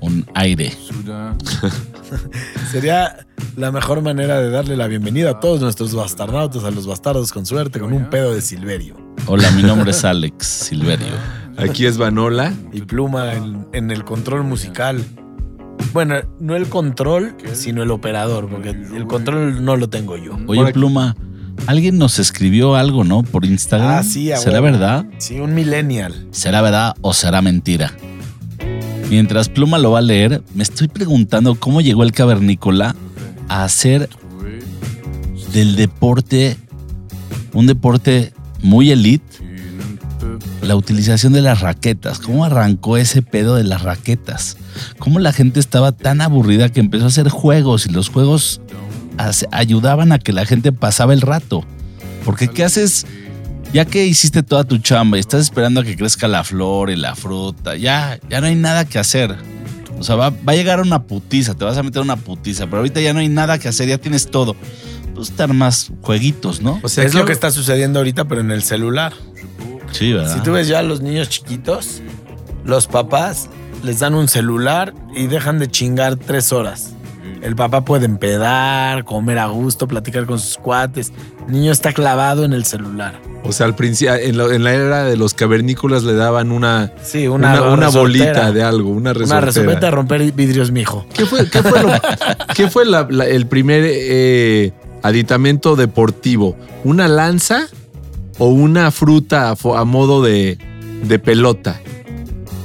un aire. Sería la mejor manera de darle la bienvenida a todos nuestros bastarnautas, a los bastardos con suerte, con un pedo de Silverio. Hola, mi nombre es Alex Silverio. Aquí es Vanola. Y Pluma en, en el control musical. Bueno, no el control, sino el operador, porque el control no lo tengo yo. Oye, Pluma, alguien nos escribió algo, ¿no? Por Instagram. Ah, sí, a ¿Será verdad? Sí, un millennial. ¿Será verdad o será mentira? Mientras Pluma lo va a leer, me estoy preguntando cómo llegó el cavernícola a hacer del deporte un deporte muy elite la utilización de las raquetas. ¿Cómo arrancó ese pedo de las raquetas? ¿Cómo la gente estaba tan aburrida que empezó a hacer juegos y los juegos ayudaban a que la gente pasaba el rato? Porque ¿qué haces? Ya que hiciste toda tu chamba y estás esperando a que crezca la flor y la fruta, ya, ya no hay nada que hacer. O sea, va, va a llegar una putiza, te vas a meter una putiza, pero ahorita ya no hay nada que hacer, ya tienes todo. Pues estar más jueguitos, ¿no? O sea, es ¿qué- lo que está sucediendo ahorita, pero en el celular. Sí, ¿verdad? Si tú ves ya a los niños chiquitos, los papás les dan un celular y dejan de chingar tres horas. El papá puede empedar, comer a gusto, platicar con sus cuates. El niño está clavado en el celular. O sea, al principio, en, la- en la era de los cavernícolas le daban una, Sí, una, una, una bolita de algo, una Una resortera. resortera de romper vidrios, mijo. ¿Qué fue, qué fue, lo- qué fue la- la- el primer eh, aditamento deportivo? ¿Una lanza o una fruta a, a modo de, de pelota?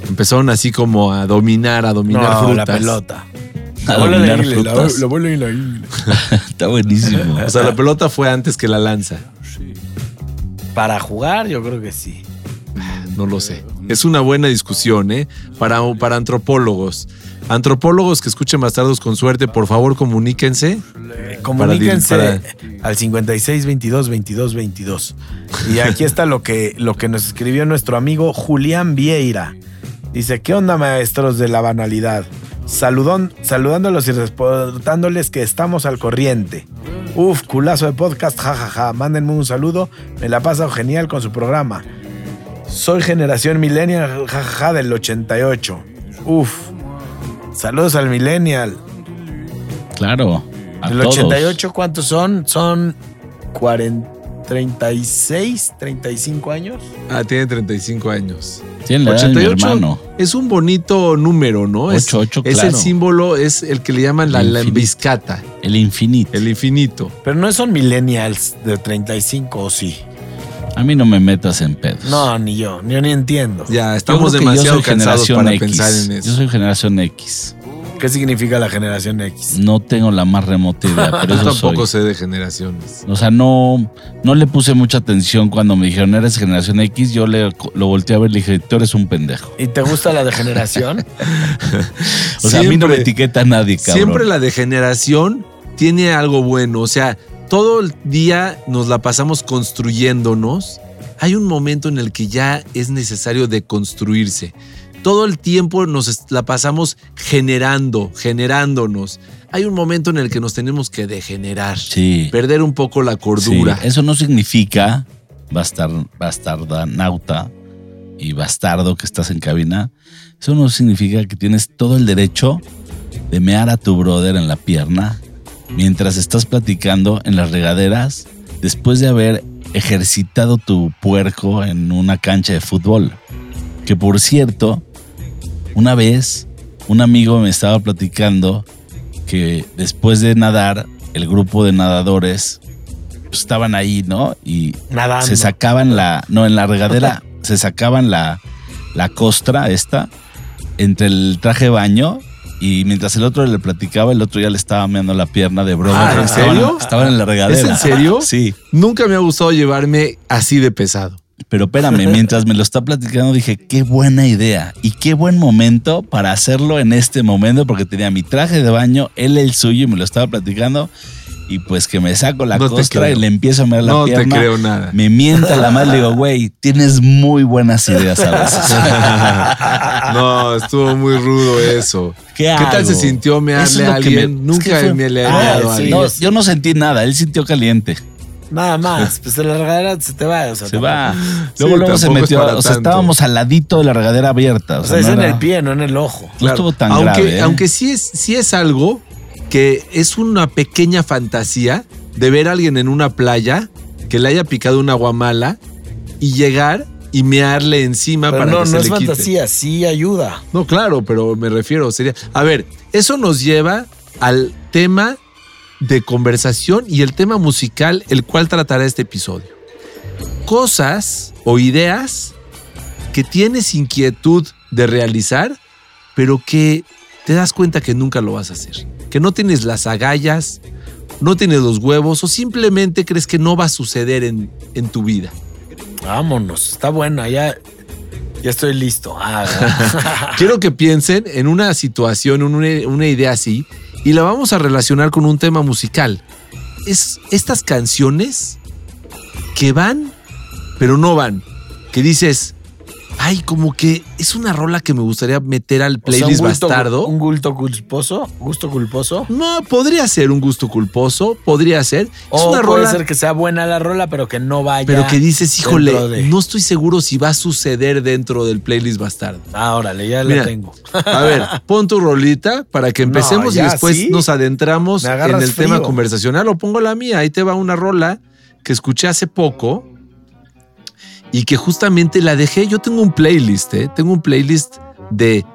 Empezaron así como a dominar, a dominar No, frutas. la pelota. A La bola de dominar ingle, la, frutas. la bola y la ingle. Está buenísimo. O sea, la pelota fue antes que la lanza. Para jugar, yo creo que sí. No lo sé. Es una buena discusión, ¿eh? Para, para antropólogos. Antropólogos que escuchen Bastardos con suerte, por favor, comuníquense. Comuníquense Para- al 56 22 22 22. Y aquí está lo que, lo que nos escribió nuestro amigo Julián Vieira. Dice, ¿qué onda maestros de la banalidad? Saludón, saludándolos y reportándoles que estamos al corriente. Uf, culazo de podcast, jajaja. Mándenme un saludo, me la paso genial con su programa. Soy generación millennial, jajaja, del 88. Uf, saludos al millennial. Claro. A ¿El todos. 88 cuántos son? Son 40, 36, 35 años. Ah, tiene 35 años. Tiene la edad de mi 88 hermano. es un bonito número, ¿no? Es, 88, es el claro. símbolo, es el que le llaman la lambiscata, El infinito. el infinito. Pero no son millennials de 35 o sí. A mí no me metas en pedos. No, ni yo, ni yo ni entiendo. Ya, estamos demasiado cansados generación para X. pensar en eso. Yo soy generación X. ¿Qué significa la generación X? No tengo la más remota idea, pero Yo eso tampoco soy. sé de generaciones. O sea, no, no le puse mucha atención cuando me dijeron eres generación X. Yo le, lo volteé a ver y le dije, tú eres un pendejo. ¿Y te gusta la degeneración? O sea, a mí no me etiqueta nadie, cabrón. Siempre la degeneración tiene algo bueno. O sea, todo el día nos la pasamos construyéndonos. Hay un momento en el que ya es necesario deconstruirse. Todo el tiempo nos la pasamos generando, generándonos. Hay un momento en el que nos tenemos que degenerar. Sí. Perder un poco la cordura. Sí, Eso no significa bastar, bastardanauta y bastardo que estás en cabina. Eso no significa que tienes todo el derecho de mear a tu brother en la pierna mientras estás platicando en las regaderas después de haber ejercitado tu puerco en una cancha de fútbol. Que por cierto, una vez un amigo me estaba platicando que después de nadar, el grupo de nadadores pues, estaban ahí, ¿no? Y Nadando. se sacaban la, no, en la regadera se sacaban la, la costra esta entre el traje de baño y mientras el otro le platicaba, el otro ya le estaba meando la pierna de brother. Ah, ¿en Estaban- serio? Estaban en la regadera. ¿Es en serio? Sí. Nunca me ha gustado llevarme así de pesado. Pero espérame, mientras me lo está platicando dije, qué buena idea y qué buen momento para hacerlo en este momento porque tenía mi traje de baño, él el suyo y me lo estaba platicando y pues que me saco la No te costra y le empiezo a mirar la No te pierna. creo nada. Me mienta la madre, le digo, güey, tienes muy buenas ideas a veces. no, estuvo muy rudo eso. ¿Qué, tal hago? se sintió mearle es a me- alguien? es Nunca que fue- me le he Ah, meado a alguien. No, yo no sentí nada, él sintió caliente. Nada más. Pues de la regadera se te va. O sea, Se tampoco- va. Luego, luego se metió, o sea, estábamos al ladito de la regadera abierta. O O sea, sea, es no en era- el pie, no en el ojo. No estuvo tan aunque, grave. ¿eh? aunque sí es, sí es algo que es una pequeña fantasía de ver a alguien en una playa que le haya picado una guamala y llegar y mearle encima Pero para no, que se no es le quite. fantasía, sí ayuda. No, claro, pero me refiero, sería. A ver, eso nos lleva al tema de conversación y el tema musical, el cual tratará este episodio. Cosas o ideas que tienes inquietud de realizar, pero que te das cuenta que nunca lo vas a hacer. Que no tienes las agallas, no tienes los huevos o simplemente crees que no va a suceder en, en tu vida. Vámonos, está buena, ya, ya estoy listo. Ah, Quiero que piensen en una situación, en una, una idea así, y la vamos a relacionar con un tema musical. Es estas canciones que van, pero no van. Que dices, ay, como que es una rola que me gustaría meter al O sea, playlist un gusto- bastardo. Un gusto culposo, gusto culposo. No, podría ser un gusto culposo, podría ser. Es O una puede rola, ser que sea buena la rola, pero que no vaya. pero que dices, híjole, de- no estoy seguro si va a suceder dentro del playlist bastardo. Ah, órale, ya Mira, la tengo. A ver, pon tu rolita para que No, empecemos y después ¿sí? nos adentramos en el tema conversacional. O pongo la mía, ahí te va una rola que escuché hace poco y que justamente la dejé. Yo tengo un playlist, ¿eh? tengo un playlist de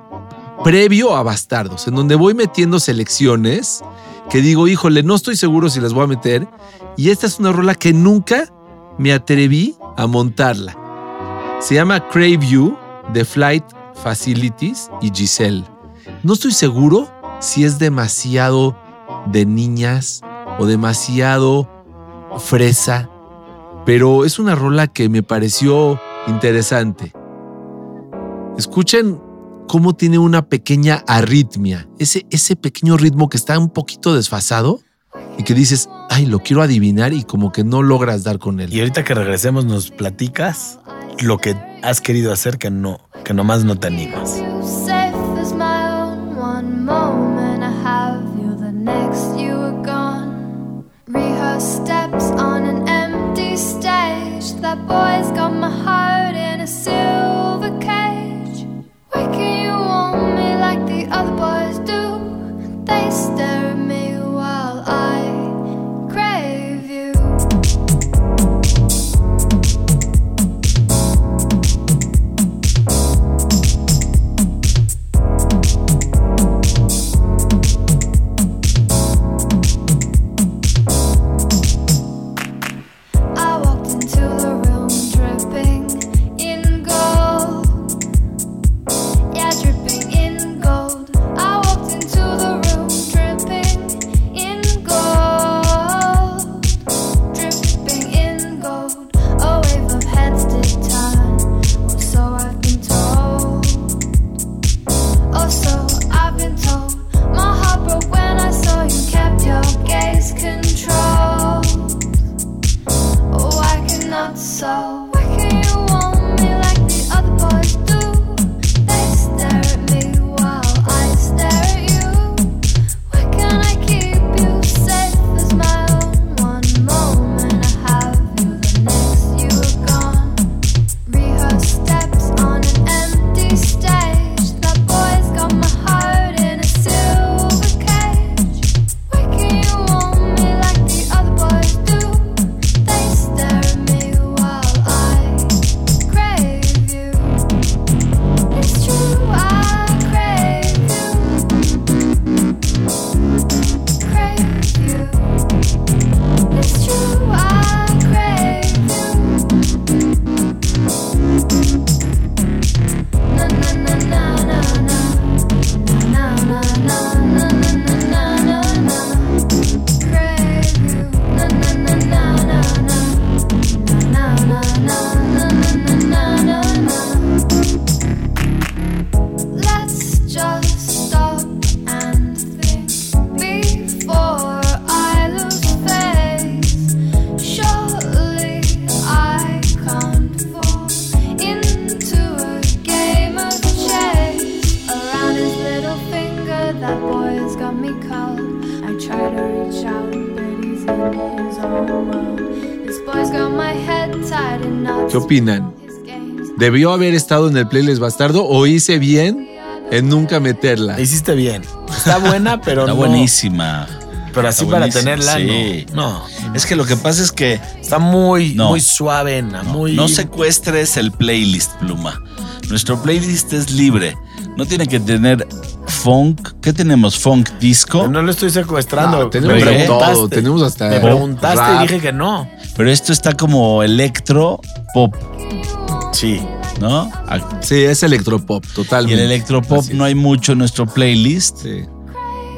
previo a Bastardos, en donde voy metiendo selecciones que digo, híjole, no estoy seguro si las voy a meter. Y esta es una rola que nunca me atreví a montarla. Se llama Crave You de Flight Facilities y Giselle. No estoy seguro si es demasiado de niñas o demasiado fresa, pero es una rola que me pareció interesante. Escuchen cómo tiene una pequeña arritmia, ese, ese pequeño ritmo que está un poquito desfasado y que dices, ay, lo quiero adivinar y como que no logras dar con él. Y ahorita que regresemos nos platicas lo que has querido hacer que no, que nomás no te animas. ¿Debió haber estado en el playlist bastardo o hice bien en nunca meterla? La hiciste bien. Está buena, pero Está no. buenísima. Pero así para tenerla, sí. no. No. Es que lo que pasa es que Está muy, No. muy suave, muy. no secuestres el playlist, Pluma. Nuestro playlist es libre. No tiene que tener funk. ¿Qué tenemos? Funk disco. No lo estoy secuestrando. No, tenemos Me de preguntaste. todo, tenemos hasta Me preguntaste rap. y dije que no. Pero esto está como electro pop, Sí. ¿No? Sí, es electropop, Y totalmente. el electropop no hay mucho en nuestro playlist. Sí.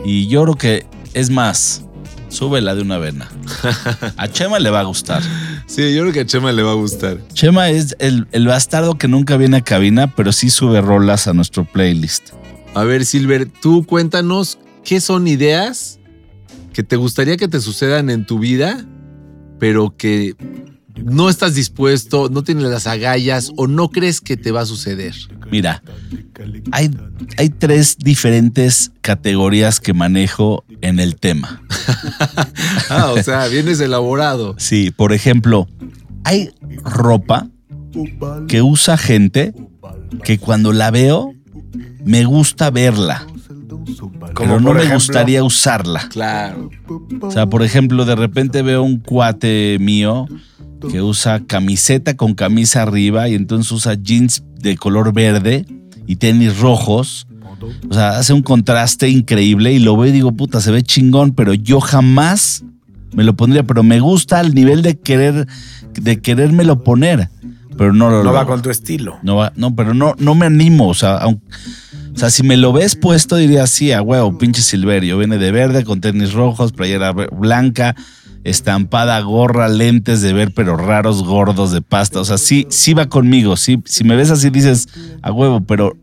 Y yo creo que es más. Súbela de una vena. A Chema le va a gustar. Sí, yo creo que a Chema le va a gustar. Chema es el, el bastardo que nunca viene a cabina, pero sí sube rolas a nuestro playlist. A ver, Silver, tú cuéntanos qué son ideas que te gustaría que te sucedan en tu vida, pero que no estás dispuesto, no tienes las agallas o no crees que te va a suceder. Mira, hay, hay tres diferentes categorías que manejo en el tema. Ah, o sea, vienes elaborado. Sí, por ejemplo, hay ropa que usa gente que cuando la veo me gusta verla, pero no me ejemplo, gustaría usarla. Claro. O sea, por ejemplo, de repente veo un cuate mío que usa camiseta con camisa arriba y entonces usa jeans de color verde y tenis rojos. O sea, hace un contraste increíble y lo veo y digo, puta, se ve chingón, pero yo jamás me lo pondría, pero me gusta al nivel de querer, de querérmelo poner, pero no lo No va con tu estilo. No va, no, pero no, no me animo. O sea, aun- o sea, si me lo ves puesto, diría sí, a huevo, pinche Silverio. Viene de verde con tenis rojos, playera blanca, estampada, gorra, lentes de ver, pero raros, gordos de pasta. O sea, sí, sí va conmigo. Sí, si me ves así, dices a huevo, pero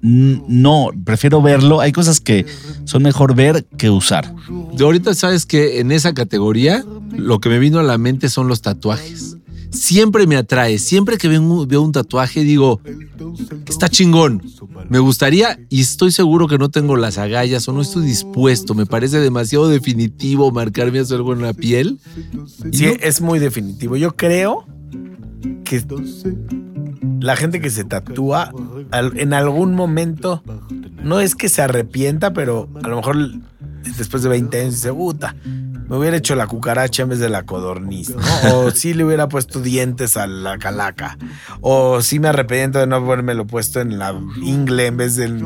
no, prefiero verlo. Hay cosas que son mejor ver que usar. De ahorita sabes que en esa categoría lo que me vino a la mente son los tatuajes. Siempre me atrae, siempre que veo un, veo un tatuaje digo, está chingón, me gustaría y estoy seguro que no tengo las agallas o no estoy dispuesto, me parece demasiado definitivo marcarme hacer algo en la piel. Sí, no- es muy definitivo. Yo creo que la gente que se tatúa en algún momento no es que se arrepienta, pero a lo mejor después de 20 años dice, puta, me hubiera hecho la cucaracha en vez de la codorniz, ¿no? O sí le hubiera puesto dientes a la calaca. O sí me arrepiento de no haberme puesto en la ingle en vez del.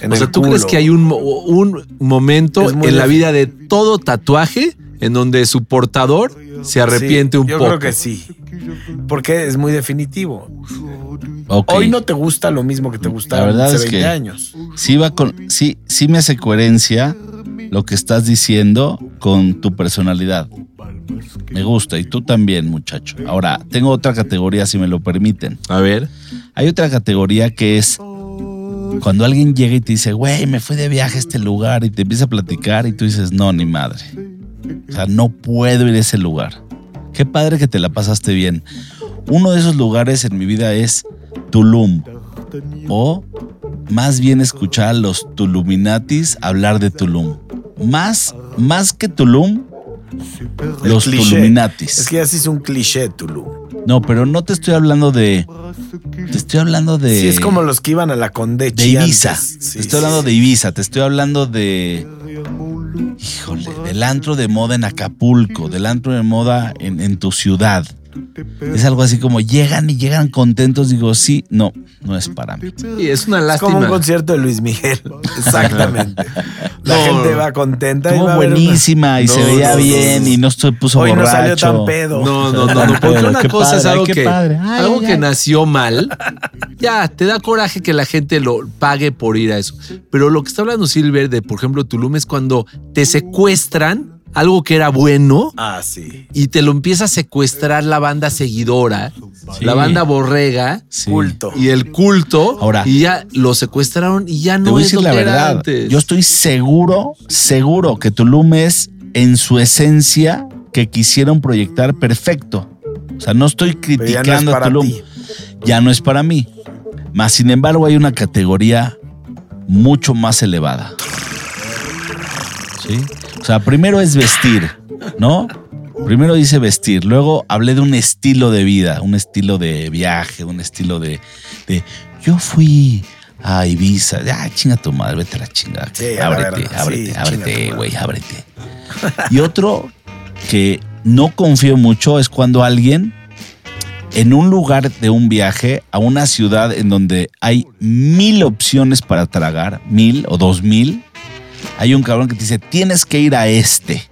En o sea, el ¿tú crees que hay un, un momento en la vida de todo tatuaje en donde su portador se arrepiente Sí, un yo poco? creo que sí. Porque es muy definitivo. Hoy no te gusta lo mismo que te gustaba La verdad hace es 20 que- años. sí va con, sí, sí me hace coherencia lo que estás diciendo con tu personalidad. Me gusta y tú también, muchacho. Ahora, tengo otra categoría si me lo permiten. A ver. Hay otra categoría que es cuando alguien llega y te dice, güey, me fui de viaje a este lugar y te empieza a platicar y tú dices, no, ni madre. O sea, no puedo ir a ese lugar. Qué padre que te la pasaste bien. Uno de esos lugares en mi vida es Tulum. O más bien escuchar a los Tuluminatis hablar de Tulum. Más, más que Tulum, El los cliché. Tuluminatis. Es que ya se hizo un cliché, Tulum. No, pero no te estoy hablando de. Te estoy hablando de. Sí, es como los que iban a la Condechi de Ibiza. Sí, te estoy hablando sí. de Ibiza, te estoy hablando de. Híjole, del antro de moda en Acapulco, del antro de moda en, en tu ciudad. Es algo así como llegan y llegan contentos. Digo, sí, no, no es para mí. Sí, es una Es como un lástima. concierto de Luis Miguel. Exactamente. La No, gente no. va contenta y Estuvo va a ver una- buenísima y No, se veía no, no, bien no. y no se puso Hoy no borracho. salió tan pedo. No, no, no, no, porque una qué cosa es algo que, padre. Ay, algo ay, que ay. nació mal. Ya, te da coraje que la gente lo pague por ir a eso. Pero lo que está hablando Silver de, por ejemplo, Tulum es cuando te secuestran algo que era bueno Ah, sí. y te lo empieza a secuestrar la banda seguidora, Sí. la banda borrega Sí. Culto. y el culto. Ahora- y ya lo secuestraron y ya Te no voy a es decir lo la que era verdad. antes. Yo estoy seguro, seguro que Tulum es en su esencia que quisieron proyectar perfecto. O sea, no estoy ya no es criticando a para Tulum. ti. Ya no es para mí. Más sin embargo, hay una categoría mucho más elevada. ¿sí? O sea, primero es vestir, ¿no? Primero dice vestir, luego hablé de un estilo de vida, un estilo de viaje, un estilo de, de yo fui a Ibiza, ya chinga tu madre, vete a la chingada. Sí, la ábrete, ábrete, sí, ábrete, güey, ábrete. Y otro que no confío mucho es cuando alguien en un lugar de un viaje a una ciudad en donde hay mil opciones para tragar, mil o dos mil, hay un cabrón que te dice, tienes que ir a este.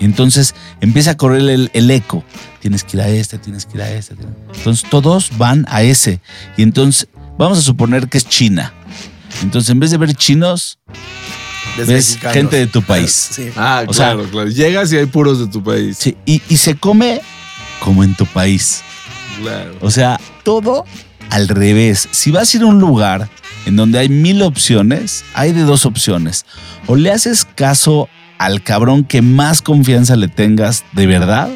Y entonces empieza a correr el, el eco. Tienes que ir a este, tienes que ir a este. Entonces todos van a ese. Y entonces vamos a suponer que es China. Entonces en vez de ver chinos, Ves ves mexicanos. gente de tu país. Sí. Ah, O sea- claro, claro. Llegas y hay puros de tu país. Sí, y, y se come como en tu país. Claro. O sea, todo al revés. Si vas a ir a un lugar en donde hay mil opciones, hay de dos opciones. O le haces caso al cabrón que más confianza le tengas de verdad,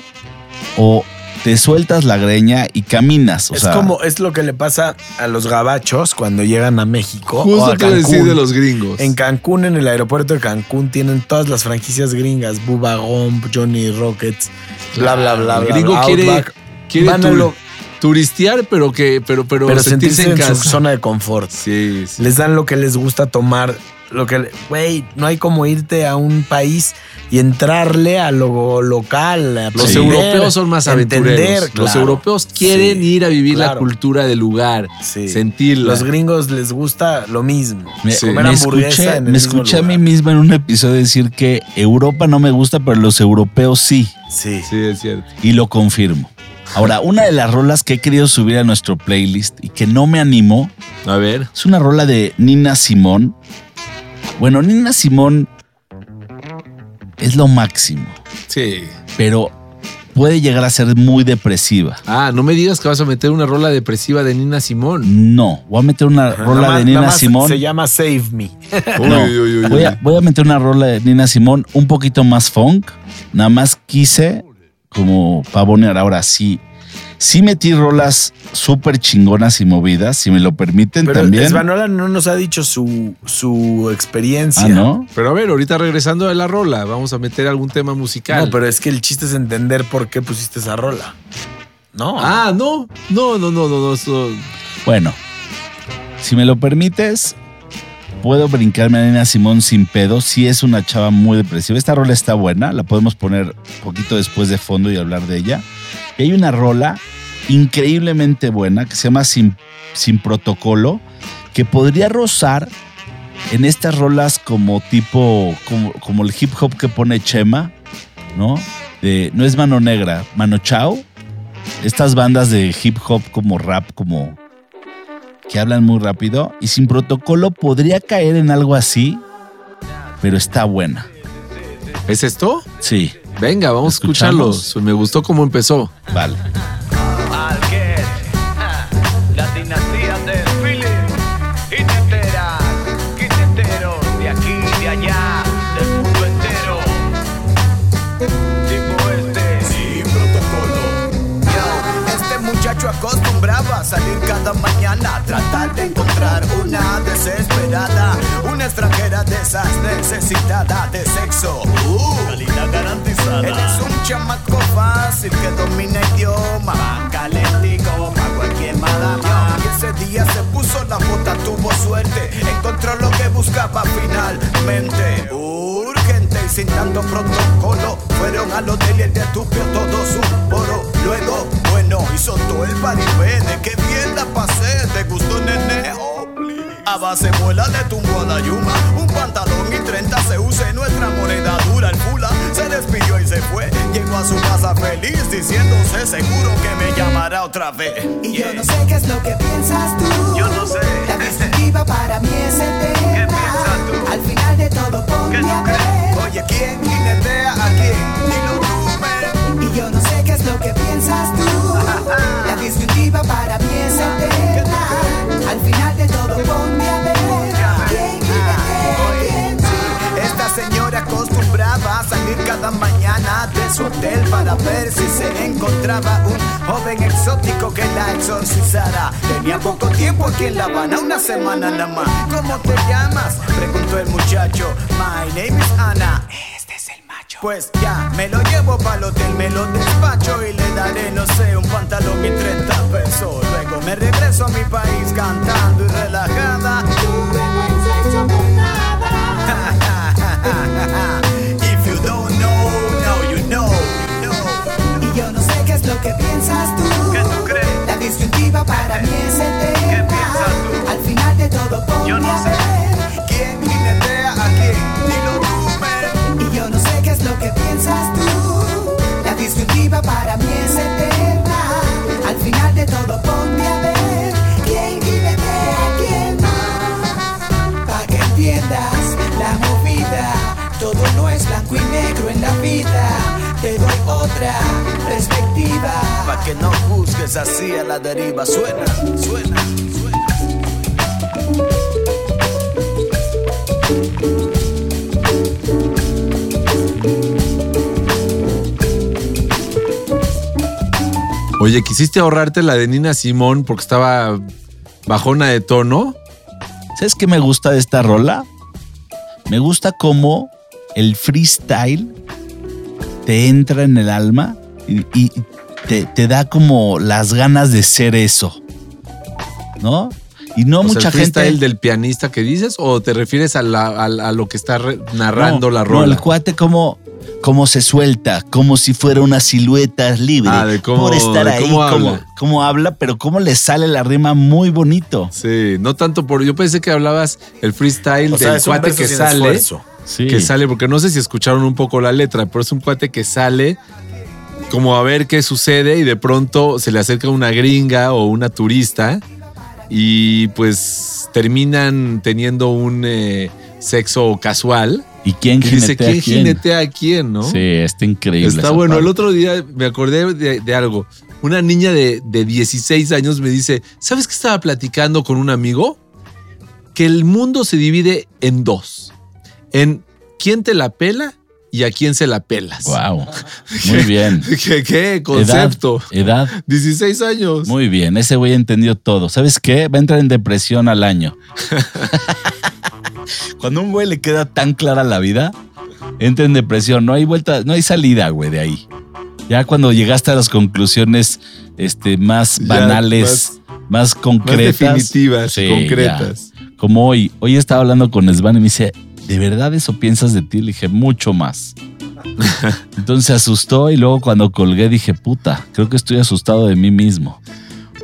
o te sueltas la greña y caminas. O es sea, como, es lo que le pasa a los gabachos cuando llegan a México. o Justo a te decir Cancún. de los gringos. En Cancún, en el aeropuerto de Cancún, tienen todas las franquicias gringas: Bubba Gump, Johnny Rockets, bla, bla, bla. El bla, gringo bla, quiere, Outback. quiere Van a tur- lo- turistear, pero que, pero, pero, pero sentirse, en, casa. su zona de confort. Sí, sí. Les dan lo que les gusta tomar. Lo que, güey, no hay como irte a un país y entrarle a lo local. a Los aprender, europeos son más aventureros. entender, Los europeos quieren Sí, ir a vivir la cultura del lugar, Sí. sentirla. Los gringos les gusta lo mismo. me, Sí. comer me hamburguesa escuché, en el me mismo escuché a mí mismo en un episodio decir que Europa no me gusta, pero los europeos sí. Sí. Sí, es cierto. Y lo confirmo. Ahora, una de las rolas que he querido subir a nuestro playlist y que no me animó A ver. es una rola de Nina Simón. Bueno, Nina Simón es lo máximo, Sí. pero puede llegar a ser muy depresiva. Ah, no me digas que vas a meter una rola depresiva de Nina Simón. No, voy a meter una rola más- de Nina Simón. Se llama Save Me. No, Uy, uy, uy, voy, uy. a, voy a meter una rola de Nina Simón un poquito más funk. Nada más quise como pavonear. Ahora sí, sí metí rolas súper chingonas y movidas, si me lo permiten Pero también. Svanola no nos ha dicho su, su experiencia. Ah, ¿no? Pero a ver, ahorita regresando de la rola, vamos a meter algún tema musical. No, pero es que el chiste es entender por qué pusiste esa rola. No. Ah, no, no, no, no, no, no. eso- Bueno, si me lo permites, puedo brincarme a Nina Simón sin pedo. Sí es una chava muy depresiva. Esta rola está buena, la podemos poner un poquito después de fondo y hablar de ella. Y hay una rola increíblemente buena que se llama Sin, Protocolo, que podría rozar en estas rolas como tipo, como, el hip hop que pone Chema, ¿no? No es mano negra, mano chao. Estas bandas de hip hop como rap, como que hablan muy rápido y sin protocolo podría caer en algo así, pero está buena. ¿Es esto? Sí, Venga, vamos a ¿Escuchamos? escucharlo. Me gustó cómo empezó. vale. Tratar de encontrar una desesperada, una extranjera de esas necesitada de sexo. Uh, calidad garantizada. Él es un chamaco fácil que domina idioma, calentico pa' cualquier madama. Y ese día se puso la bota, tuvo suerte, encontró lo que buscaba finalmente. Urgente y sin tanto protocolo, fueron al hotel y el de todo su poro. Luego, bueno, hizo todo el paribene, que bien la pasé, te gustó nene. Oh, please. A base muela le tumbó a la yuma Un pantalón y 30 se use nuestra moneda dura El fula se despidió y se fue Llegó a su casa feliz diciéndose seguro que me llamará otra vez Y yo no sé qué es lo que piensas tú. Yo no sé. La disyuntiva para mí es eterna. ¿Qué piensas tú? Al final de todo ¿Qué ponme a ver. Oye, ¿quién jinetea a quién? Dilo tú. Y yo no sé qué es lo que piensas tú. La disyuntiva para mí es eterna. Ponme a ver. ¿Quién jinetea a quién? Esta señora acostumbraba a salir cada mañana de su hotel para ver si se encontraba un joven exótico que la exorcizara. Tenía poco tiempo aquí en La Habana, una semana nada más. ¿Cómo te llamas? Preguntó el muchacho. My name is Ana. Pues ya, me lo llevo pa'l hotel, me lo despacho y le daré, no sé, un pantalón y 30 pesos. Luego me regreso a mi país cantando y relajada. If you don't know, now you know. Y yo no sé qué es lo que piensas tú. ¿Qué tú crees? La disyuntiva para mí es eterna. ¿Qué piensas tú? Al final de todo ponme Yo no sé. ¿Quién jinetea a quién? Para mí es eterna. Al final de todo ponme a ver. ¿Quién jinetea a quién? Pa' que entiendas la movida. Todo no es blanco y negro en la vida. Te doy otra perspectiva. Pa' que no juzgues así a la deriva. Suena, suena, suena. Oye, ¿quisiste ahorrarte la de Nina Simón porque estaba bajona de tono? ¿Sabes qué me gusta de esta rola? Me gusta cómo el freestyle te entra en el alma y, y te, te da como las ganas de ser eso. ¿No? Y no O sea, mucha ¿el gente. freestyle del pianista que dices o te refieres a, la- a la- a lo que está narrando No, la no, rola? el cuate como, como se suelta, como si fuera una silueta libre. Ah, de cómo- por estar de ahí, cómo como, habla. pero cómo le sale la rima muy bonito. Sí, no tanto por. Yo pensé que hablabas el freestyle O sea, del cuate que sin sale. esfuerzo. Sí. Que sale, porque no sé si escucharon un poco la letra, pero es un cuate que sale como a ver qué sucede y de pronto se le acerca una gringa o una turista y pues terminan teniendo un eh, sexo casual. ¿Y quién Y dice, jinetea a ¿quién quién? jinetea a quién, no? Sí, está increíble. Está bueno. parte. El otro día me acordé de, de algo. Una niña de, de 16 años me dice, ¿sabes qué estaba platicando con un amigo? Que el mundo se divide en dos. En quién te la pela y a quién se la pelas. Wow. Muy bien. ¿Qué, qué concepto? Edad, edad. 16 años. Muy bien. Ese güey entendió todo. ¿Sabes qué? Va a entrar en depresión al año. Cuando a un güey le queda tan clara la vida, entra en depresión. No hay vuelta, no hay salida, güey, de ahí. Ya cuando llegaste a las conclusiones este, más Ya, banales, más, Más concretas. definitivas, Sí, concretas. ya. Como hoy. Hoy estaba hablando con Svan y me dice, ¿de verdad eso piensas de ti? Le dije, mucho más. Entonces se asustó y luego cuando colgué dije, puta, creo que estoy asustado de mí mismo.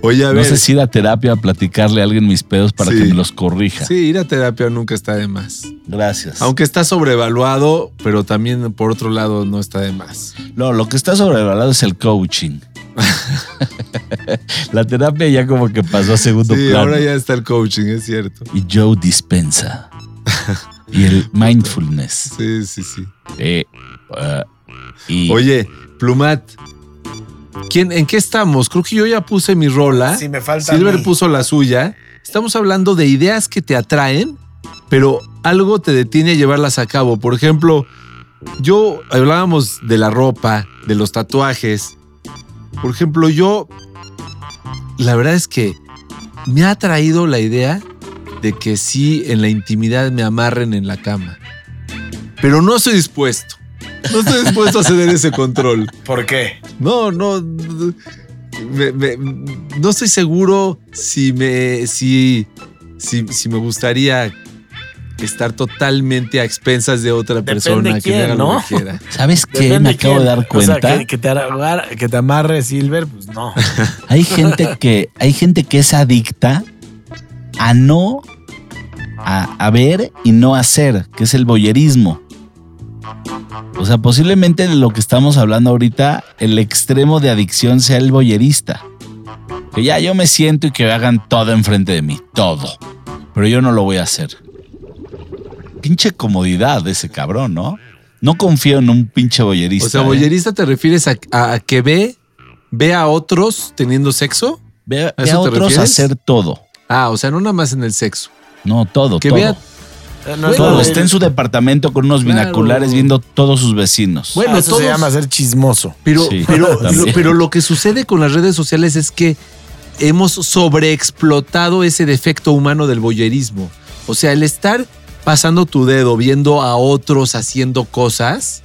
Oye, a No ver. sé si ir a terapia a platicarle a alguien mis pedos para Sí. que me los corrija. Sí, ir a terapia nunca está de más. Gracias. Aunque está sobrevaluado, pero también por otro lado no está de más. No, lo que está sobrevalorado es el coaching. La terapia ya como que pasó a segundo Sí, plano. ahora ya está el coaching, es cierto. Y Joe dispensa. y el mindfulness. Sí, sí, sí. Eh, uh, y Oye, Plumat, ¿quién, ¿en qué estamos? Creo que yo ya puse mi rola. Sí, me falta a Silver mí. puso la suya. Estamos hablando de ideas que te atraen, pero algo te detiene a llevarlas a cabo. Por ejemplo, yo hablábamos de la ropa, de los tatuajes. Por ejemplo, yo, la verdad es que me ha atraído la idea de que sí en la intimidad me amarren en la cama. Pero no estoy dispuesto. No estoy dispuesto a ceder ese control. ¿Por qué? No, no. me- me- no estoy seguro si me. Si, si, si me gustaría estar totalmente a expensas de otra Depende persona que me haga lo ¿no? que quiera. ¿sabes qué? Depende Me acabo quién. de dar O sea, cuenta. que, que te agarre- que te amarre Silver, pues no. Hay gente que, hay gente que es adicta a no, a, a ver y no hacer, que es el boyerismo. O sea, posiblemente de lo que estamos hablando ahorita, el extremo de adicción sea el boyerista. Que ya yo me siento y que hagan todo enfrente de mí, todo. Pero yo no lo voy a hacer. Pinche comodidad de ese cabrón, ¿no? No confío en un pinche boyerista. O sea, ¿eh? boyerista te refieres a, que ve, ve a otros teniendo sexo. Ve, ¿A ve a otros hacer todo. Ah, o sea, no nada más en el sexo. No, todo, Que todo. vea- No es Todo, está en su departamento con unos Claro. binaculares viendo todos sus vecinos. Bueno, Ah, eso todos- se llama ser chismoso. Pero, Sí, pero, pero lo que sucede con las redes sociales es que hemos sobreexplotado ese defecto humano del boyerismo. O sea, el estar pasando tu dedo viendo a otros haciendo cosas,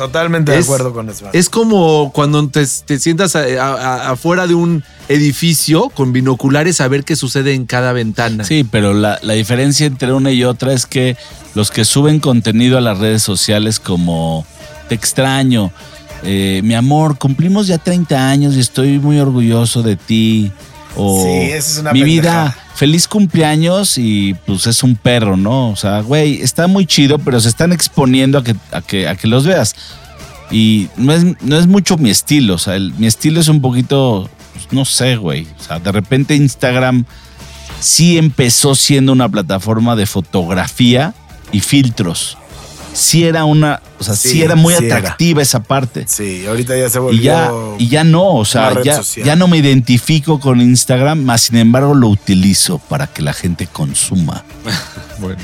Totalmente de Es- acuerdo con eso. Es como cuando te, te sientas a- a- a- afuera de un edificio con binoculares a ver qué sucede en cada ventana. Sí, pero la, la diferencia entre una y otra es que los que suben contenido a las redes sociales como te extraño, eh, mi amor, cumplimos ya 30 años y estoy muy orgulloso de ti. O Sí, esa es una mi vida, feliz cumpleaños y pues es un perro, ¿no? O sea, güey, está muy chido, pero se están exponiendo a que, a que, a que los veas. Y no es, no es mucho mi estilo, o sea, el- mi estilo es un poquito, pues, no sé, güey. O sea, de repente Instagram sí empezó siendo una plataforma de fotografía y filtros. Sí era una, o sea, sí, Sí, era muy sí era. atractiva esa parte. Sí, ahorita ya se volvió. Y ya, y ya no, o sea, ya, ya no me identifico con Instagram, más sin embargo lo utilizo para que la gente consuma. Bueno.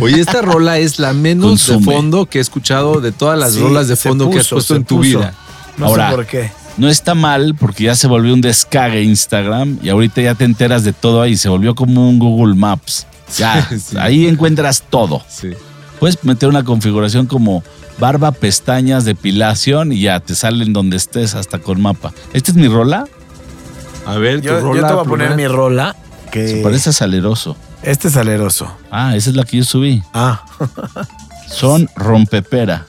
Oye, esta rola es la menos de fondo que he escuchado de todas las Sí, rolas de fondo que has puesto en tu puso. vida. No Ahora, sé por qué. No está mal porque ya se volvió un descague Instagram y ahorita ya te enteras de todo ahí, se volvió como un Google Maps. Ya, Sí. ahí encuentras todo. Sí. Puedes meter una configuración como barba, pestañas, depilación y ya te salen donde estés hasta con mapa. ¿Esta es mi rola? A ver, tu Yo, yo rola. te voy a poner mi rola. Que Se parece saleroso. Este es aleroso. Ah, esa es la que yo subí. Ah, Son rompepera.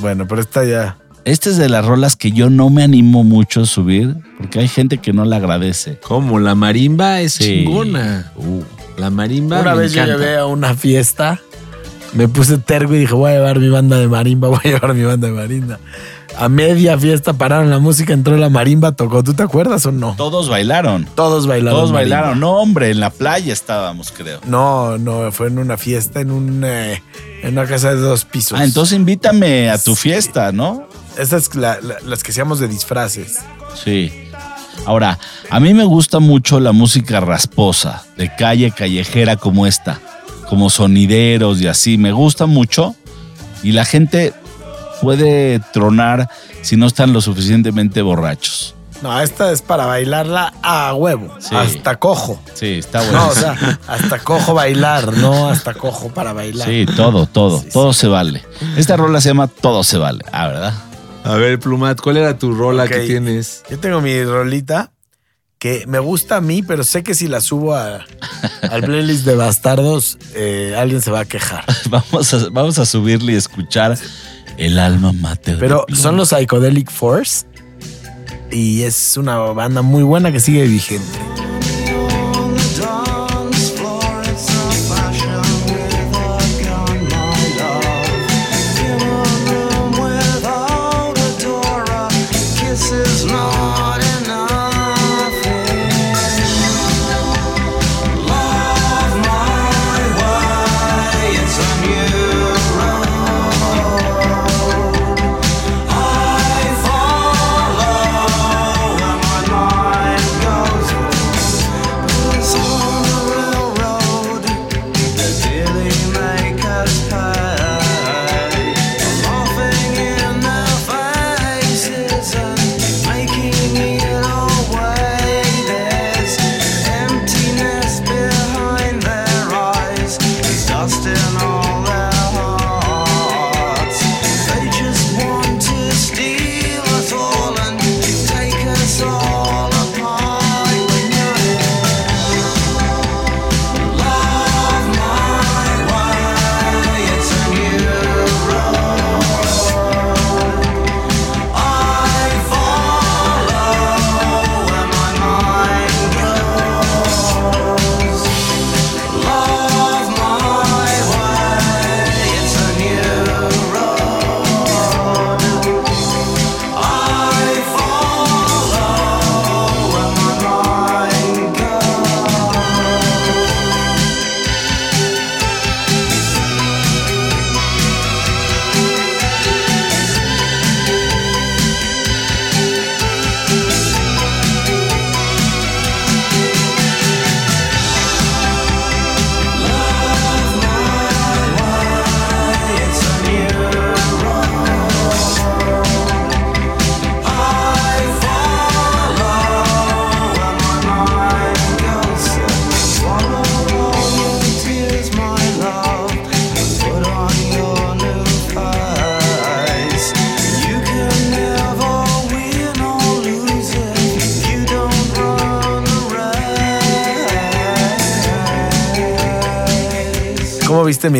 bueno, pero esta ya. Esta es de las rolas que yo no me animo mucho a subir porque hay gente que no la agradece. ¿Cómo? La marimba es Sí. chingona. Uh, La marimba Una me vez yo encanta. llevé a una fiesta, me puse terco y dije, voy a llevar mi banda de marimba, voy a llevar mi banda de marimba. A media fiesta pararon la música, entró la marimba, tocó. ¿Tú te acuerdas o no? todos bailaron. Todos bailaron. Todos marimba. bailaron. No, hombre, en la playa estábamos, creo. No, no, fue en una fiesta, en, un, eh, en una casa de dos pisos. Ah, entonces invítame a tu fiesta, ¿no? Estas es la- la- las que hacíamos de disfraces. Sí. Ahora, a mí me gusta mucho la música rasposa, de calle callejera como esta, como sonideros y así. Me gusta mucho y la gente puede tronar si no están lo suficientemente borrachos. No, esta es para bailarla a huevo. Sí. Hasta cojo. Sí, está bueno. No, o sea, hasta cojo bailar, no hasta cojo para bailar. Sí, todo, todo, todo se vale. Esta rola se llama Todo se vale. Ah, ¿verdad? A ver, Plumat, ¿cuál era tu rola que tienes? Yo tengo mi rolita que me gusta a mí, pero sé que si la subo a- al playlist de bastardos, eh, alguien se va a quejar. Vamos a, vamos a subirle y escuchar el alma mater. Pero son los Psychedelic Force y es una banda muy buena que sigue vigente.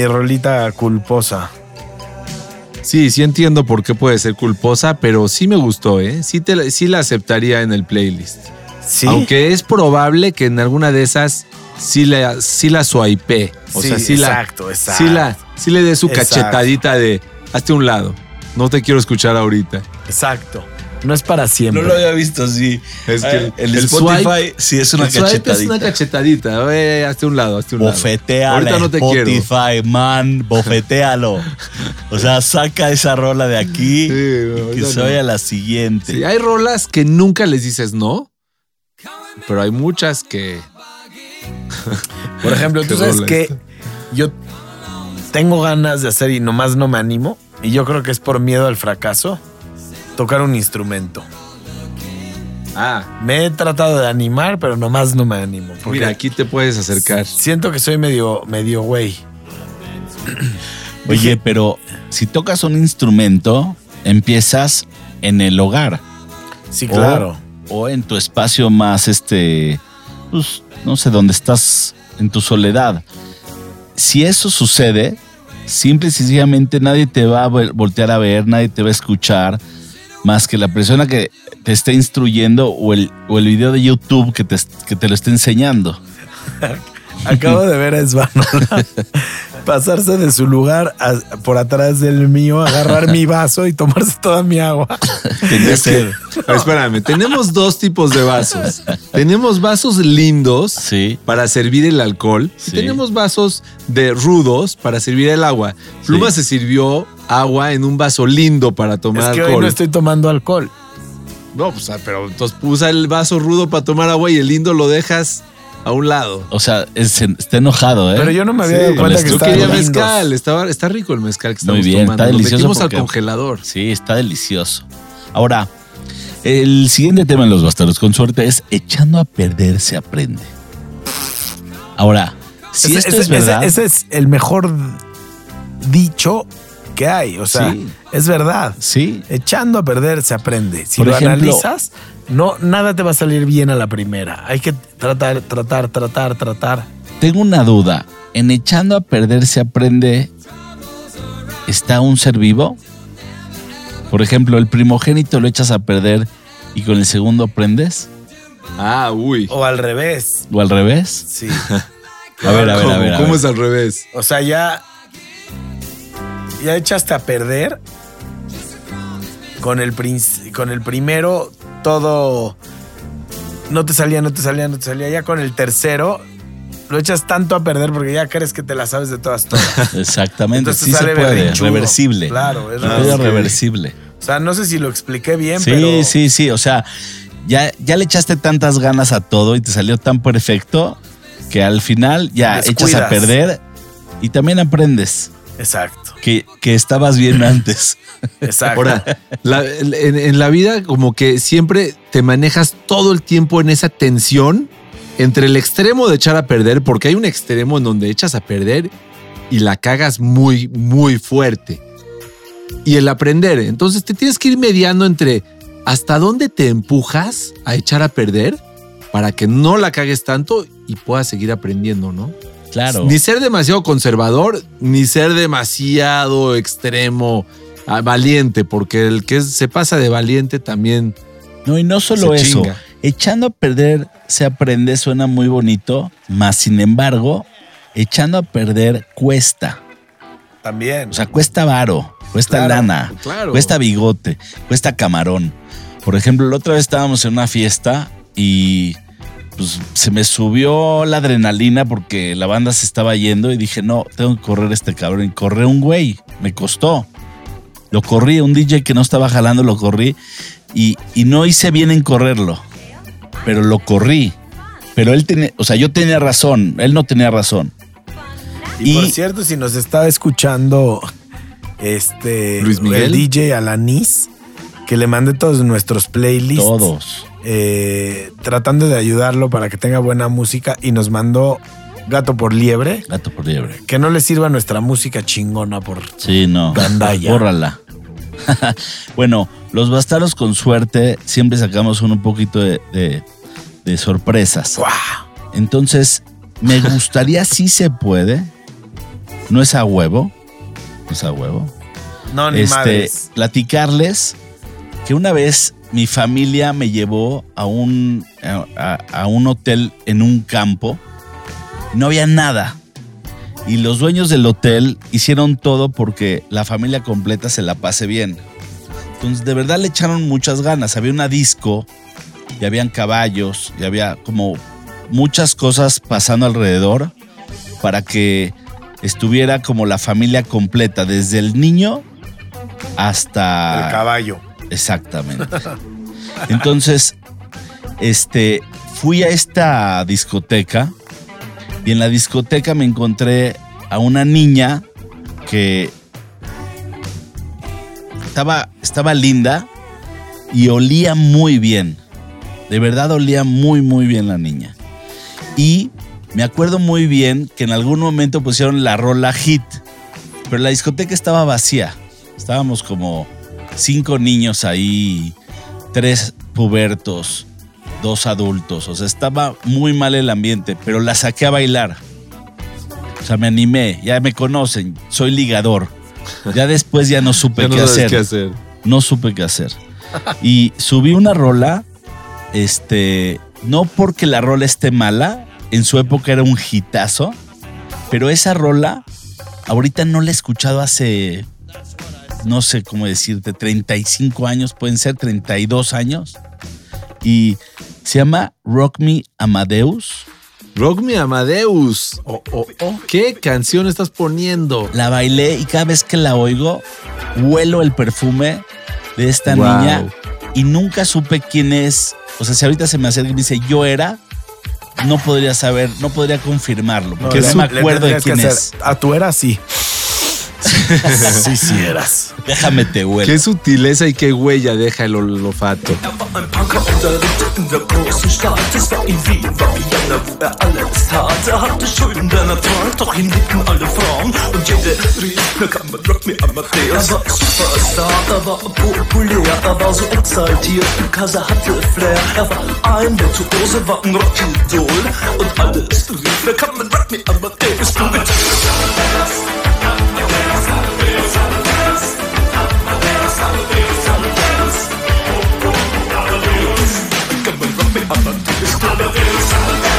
Mi rolita culposa? Sí, sí entiendo por qué puede ser culposa, pero sí me gustó, ¿eh? Sí, te, la- sí la aceptaría en el playlist. Sí. Aunque es probable que en alguna de esas sí la, sí la swipe. O Sí, sea, sí exacto, la, exacto. Sí, la, sí le dé su Exacto. cachetadita de hazte un lado. No te quiero escuchar ahorita. Exacto. No es para siempre. No lo había visto así. Es que Ah, el, el Spotify swipe- sí es una El swipe cachetadita. Es una cachetadita. Hazte un lado, hazte un lado. Bofeteale, Ahorita no te quiero. Spotify, man, bofetealo. O sea, saca esa rola de aquí Sí, no, y que no. vaya a la siguiente. Sí, hay rolas que nunca les dices no, pero hay muchas que. Por ejemplo, tú sabes que esta. yo tengo ganas de hacer y nomás no me animo. Y yo creo que es por miedo al fracaso. Tocar un instrumento. Ah, Me he tratado de animar, pero nomás no me animo. Mira, aquí te puedes acercar. siento que soy medio, medio güey. Oye, pero si tocas un instrumento, empiezas en el hogar. Sí, O- claro. O, en tu espacio más, este, pues, no sé, donde estás en tu soledad. Si eso sucede, simple y sencillamente nadie te va a vol- voltear a ver, nadie te va a escuchar, más que la persona que te está instruyendo o el, o el video de YouTube que te, que te lo está enseñando. Acabo de ver a Svanola pasarse de su lugar a- por atrás del mío, agarrar mi vaso y tomarse toda mi agua. Tenía sed. Espérame, tenemos dos tipos de vasos. tenemos vasos lindos Sí. para servir el alcohol y tenemos vasos de rudos para servir el agua. Pluma se sirvió agua en un vaso lindo para tomar es que hoy alcohol. no estoy tomando alcohol. No, pues, ah, pero entonces usa el vaso rudo para tomar agua y el lindo lo dejas a un lado. O sea, es- está enojado, ¿eh? Pero yo no me había Sí, dado cuenta con que quería mezcal, estaba, está rico el mezcal que estamos Muy bien, tomando. está Lo delicioso metimos porque- al congelador. Sí, está delicioso. Ahora, el siguiente tema en los bastardos con suerte es echando a perder se aprende. Ahora, si Ese- esto ese- es verdad, Ese, ese es el mejor dicho que hay. O sea, Sí. es verdad. sí, Echando a perder se aprende. Si Por lo ejemplo- analizas, no, nada te va a salir bien a la primera. Hay que tratar, tratar, tratar, tratar. tengo una duda. ¿En echando a perder se aprende está un ser vivo? Por ejemplo, el primogénito lo echas a perder y con el segundo aprendes, Ah, uy. O al revés. o al revés. Sí. A ver, a ver, ¿Cómo, a ver. a ¿Cómo ver. es al revés? O sea, ya. Ya echaste a perder. Con el, con el primero, todo. No te salía, no te salía, no te salía. Ya con el tercero, lo echas tanto a perder porque ya crees que te la sabes de todas, todas. Exactamente, Entonces sí se puede, berrinchudo. reversible. Claro, es reversible. reversible. O sea, no sé si lo expliqué bien, Sí, pero. sí, sí. O sea, ya, ya le echaste tantas ganas a todo y te salió tan perfecto que al final ya echas a perder y también aprendes Exacto, que, que estabas bien antes. exacto. Ahora, la- en, en la vida como que siempre te manejas todo el tiempo en esa tensión entre el extremo de echar a perder, porque hay un extremo en donde echas a perder y la cagas muy, muy fuerte. Y el aprender. Entonces te tienes que ir mediando entre hasta dónde te empujas a echar a perder para que no la cagues tanto y puedas seguir aprendiendo, ¿no? Claro. Ni ser demasiado conservador, ni ser demasiado extremo, ah, valiente, porque el que se pasa de valiente también. No, y no solo Se eso. chinga. Echando a perder se aprende, suena muy bonito, más sin embargo, echando a perder cuesta. También. O sea, cuesta varo, cuesta Claro, lana, claro. cuesta bigote, cuesta camarón. Por ejemplo, la otra vez estábamos en una fiesta y pues se me subió la adrenalina porque la banda se estaba yendo y dije, no, tengo que correr este cabrón. Y corré un güey, me costó. Lo corrí, un DJ que no estaba jalando, lo corrí y, y no hice bien en correrlo, pero lo corrí. Pero él tenía, o sea, yo tenía razón, él no tenía razón. Y, por cierto, si nos estaba escuchando este Luis Miguel. el DJ Alanis, que le mande todos nuestros playlists. Todos. Eh, tratando de ayudarlo para que tenga buena música y nos mandó Gato por Liebre. Gato por liebre. Que no le sirva nuestra música chingona por. Sí, no. Bórrala. bueno, los bastardos con suerte siempre sacamos un, poquito de, de- de sorpresas. ¡Guau! Entonces, me gustaría, si se puede, no es a huevo, no es a huevo, No, ni este, madres. platicarles que una vez mi familia me llevó a un, a, un hotel en un campo. No había nada. Y los dueños del hotel hicieron todo porque la familia completa se la pase bien. Entonces, de verdad le echaron muchas ganas. Había una disco, y habían caballos, y había como muchas cosas pasando alrededor para que estuviera como la familia completa, desde el niño hasta... El caballo. Exactamente. Entonces, este, fui a esta discoteca y en la discoteca me encontré a una niña que estaba, estaba linda y olía muy bien. De verdad olía muy, muy bien la niña. Y me acuerdo muy bien que en algún momento pusieron la rola hit, pero la discoteca estaba vacía. Estábamos como cinco niños ahí, tres pubertos, dos adultos. O sea, estaba muy mal el ambiente, pero la saqué a bailar. O sea, me animé, ya me conocen, soy ligador. Ya después ya no supe Ya no qué, hacer. qué hacer. No supe qué hacer. Y subí una rola, este, no porque la rola esté mala, en su época era un hitazo, pero esa rola, ahorita no la he escuchado hace, no sé cómo decirte, 35 años, pueden ser 32 años, y se llama Rock Me Amadeus. Rock Me Amadeus. Oh, oh, oh. ¿Qué canción estás poniendo? La bailé y cada vez que la oigo, huelo el perfume de esta Wow. niña y nunca supe quién es. O sea, si ahorita se me acerca y me dice yo era, no podría saber, no podría confirmarlo, porque no, le- me acuerdo de quién es. A tu era sí. Sí, sí eras. Déjame te huelo. Qué sutileza y qué huella deja el olfato. Amadeus. Es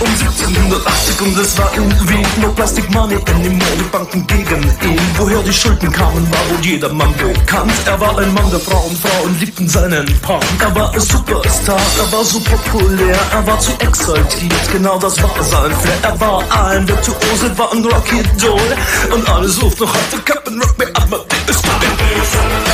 um 1780 und es war in Wien No Plastic Money in den Modebanken gegen ihn. Woher die Schulden kamen, war wohl jedermann bekannt. Er war ein Mann der Frauen, Frauen liebten seinen Punk Er war ein Superstar, er war so populär Er war zu exaltiert, genau das war sein Flair. Er war ein Virtuose, war ein Rocky Doll. Und alle suchten noch heute Captain Rock Me Amadeus Come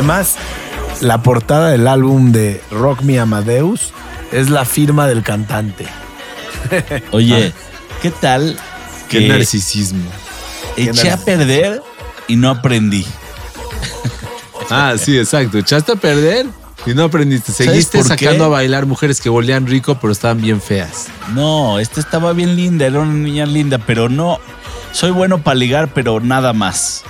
Además, la portada del álbum de Rock Me Amadeus es la firma del cantante. Oye, ¿qué tal Qué que narcisismo. eché a perder y no aprendí? Ah, sí, exacto. Echaste a perder y no aprendiste. ¿Sabes Seguiste sacando qué? a bailar mujeres que volían rico, pero estaban bien feas. No, esta estaba bien linda, era una niña linda, pero no. Soy bueno para ligar, pero nada más.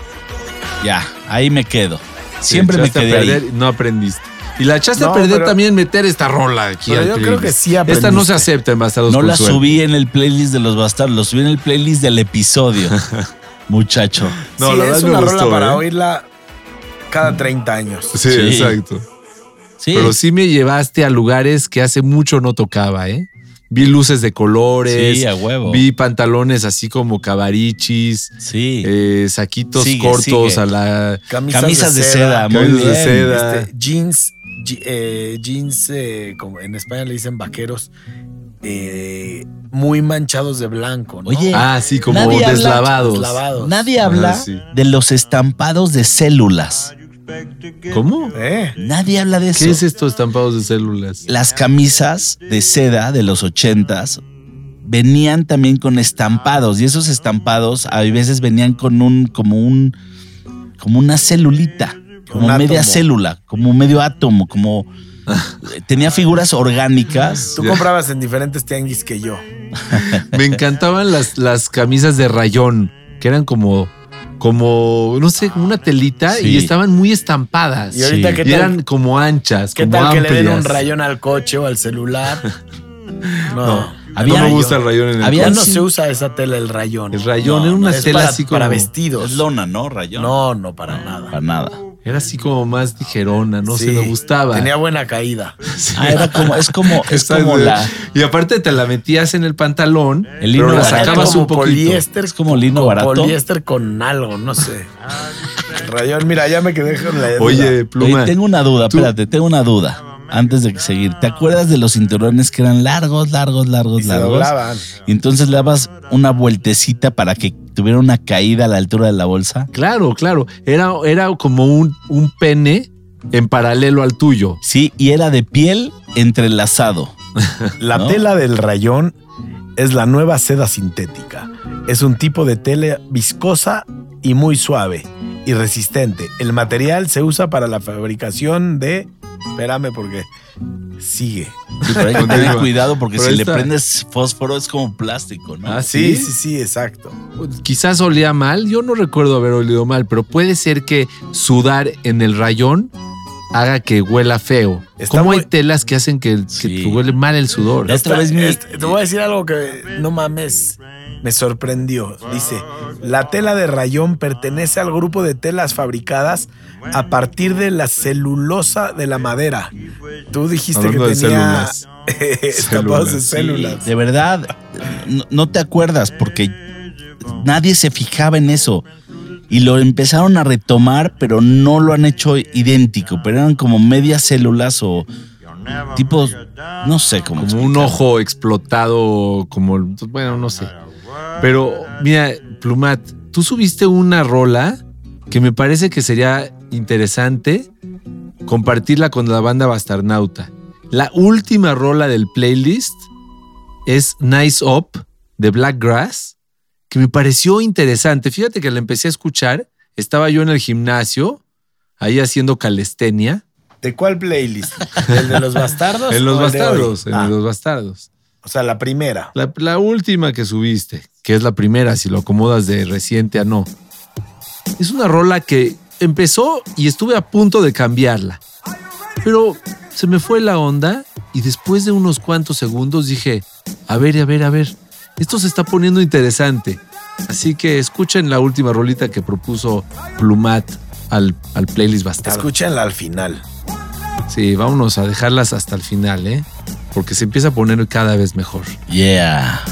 Ya, ahí me quedo. Siempre me Echaste a quedé perder ahí. y no aprendiste. Y la echaste No, a perder pero- también meter esta rola aquí. Pero al yo creo playlist. que sí Esta no se acepta en Bastardos No la Suerte. subí en el playlist de los bastardos, lo subí en el playlist del episodio. Muchacho. No, sí, la es verdad me una gustó, rola para ¿eh? oírla cada 30 años. Sí, Sí. exacto. Sí. Pero sí me llevaste a lugares que hace mucho no tocaba, ¿eh? Vi luces de colores. Sí, a huevo. Vi pantalones así como cabarichis, Sí. eh, saquitos Sigue, cortos sigue. a la. Camisas de seda, muy Camisas de seda. Este, jeans, je- eh, jeans, eh, como en España le dicen vaqueros, eh, muy manchados de blanco. ¿no? Oye, Ah, sí, como Nadie habla- deslavados. Deslavados. Nadie habla sí. de los estampados de células. ¿Cómo? ¿Eh? Nadie habla de eso. ¿Qué es esto estampados de células? Las camisas de seda de los ochentas venían también con estampados y esos estampados a veces venían con un como un como una celulita, como Un media átomo. célula, como medio átomo, como tenía figuras orgánicas. Tú comprabas en diferentes tianguis que yo. Me encantaban las, las camisas de rayón, que eran como, como, no sé, como una telita Sí. y estaban muy estampadas. Y ahorita, Sí. ¿qué Y eran como anchas, ¿Qué como tal que le den un amplias. rayón al coche o al celular? No, No, Había- no me gusta el rayón en el había- coche. no se usa esa tela, el rayón. El rayón No, era una es tela para, así como. para vestidos. Es lona, ¿no? Rayón. No, no, para nada. para nada. Era así como más ligerona, no Sí, sé, me gustaba. Tenía buena caída. Ah, era como es como es como la Y aparte te la metías en el pantalón, El hino pero la sacabas como un poquito. poliéster. Es como lino barato. Poliéster con algo, no sé. Rayón, mira, ya me quedé con la duda. Oye, pluma. Oye, tengo una duda, Tú- espérate, tengo una duda. Antes de seguir, ¿te acuerdas de los cinturones que eran largos, largos, largos, Y se largos? doblaban. Y entonces le dabas una vueltecita para que tuviera una caída a la altura de la bolsa. Claro, claro. Era, era como un, un pene en paralelo al tuyo. Sí, y era de piel entrelazado. La ¿No? tela del rayón es la nueva seda sintética. Es un tipo de tela viscosa y muy suave y resistente. El material se usa para la fabricación de... Espérame porque sigue. Sí, pero hay que tener Continúa. cuidado porque Pero si le prendes fósforo es como plástico, ¿no? Ah, Sí, ¿Sí? sí, sí, exacto. Quizás olía mal, yo no recuerdo haber olido mal, pero puede ser que sudar en el rayón haga que huela feo. Está ¿Cómo muy- hay telas que hacen que, que Sí. huele mal el sudor? Esta- vez mi- este- te voy a decir algo que no mames, me sorprendió. Dice, la tela de rayón pertenece al grupo de telas fabricadas a partir de la celulosa de la madera. Tú dijiste Hablando que de tenía células. estampados de Células, sí. De verdad, no, no te acuerdas porque nadie se fijaba en eso. Y lo empezaron a retomar, pero no lo han hecho idéntico. Pero eran como medias células o tipos, no sé cómo. Como un ojo explotado, como, bueno, no sé. Pero mira, Plumat, tú subiste una rola que me parece que sería interesante compartirla con la banda Bastarnauta. La última rola del playlist es Nice Up de Blackgrass, que me pareció interesante. Fíjate que la empecé a escuchar, estaba yo en el gimnasio, ahí haciendo calistenia, ¿De cuál playlist? ¿El de los bastardos? en los bastardos, en Ah, los bastardos. O sea, la primera. La, la última que subiste, que es la primera, si lo acomodas de reciente a no. Es una rola que empezó y estuve a punto de cambiarla. Pero se me fue la onda y después de unos cuantos segundos dije, a ver, a ver, a ver, esto se está poniendo interesante. Así que escuchen la última rolita que propuso Plumat al, al playlist bastardo. Escúchenla al final. Sí, vámonos a dejarlas hasta el final, ¿eh? Porque se empieza a poner cada vez mejor. Yeah.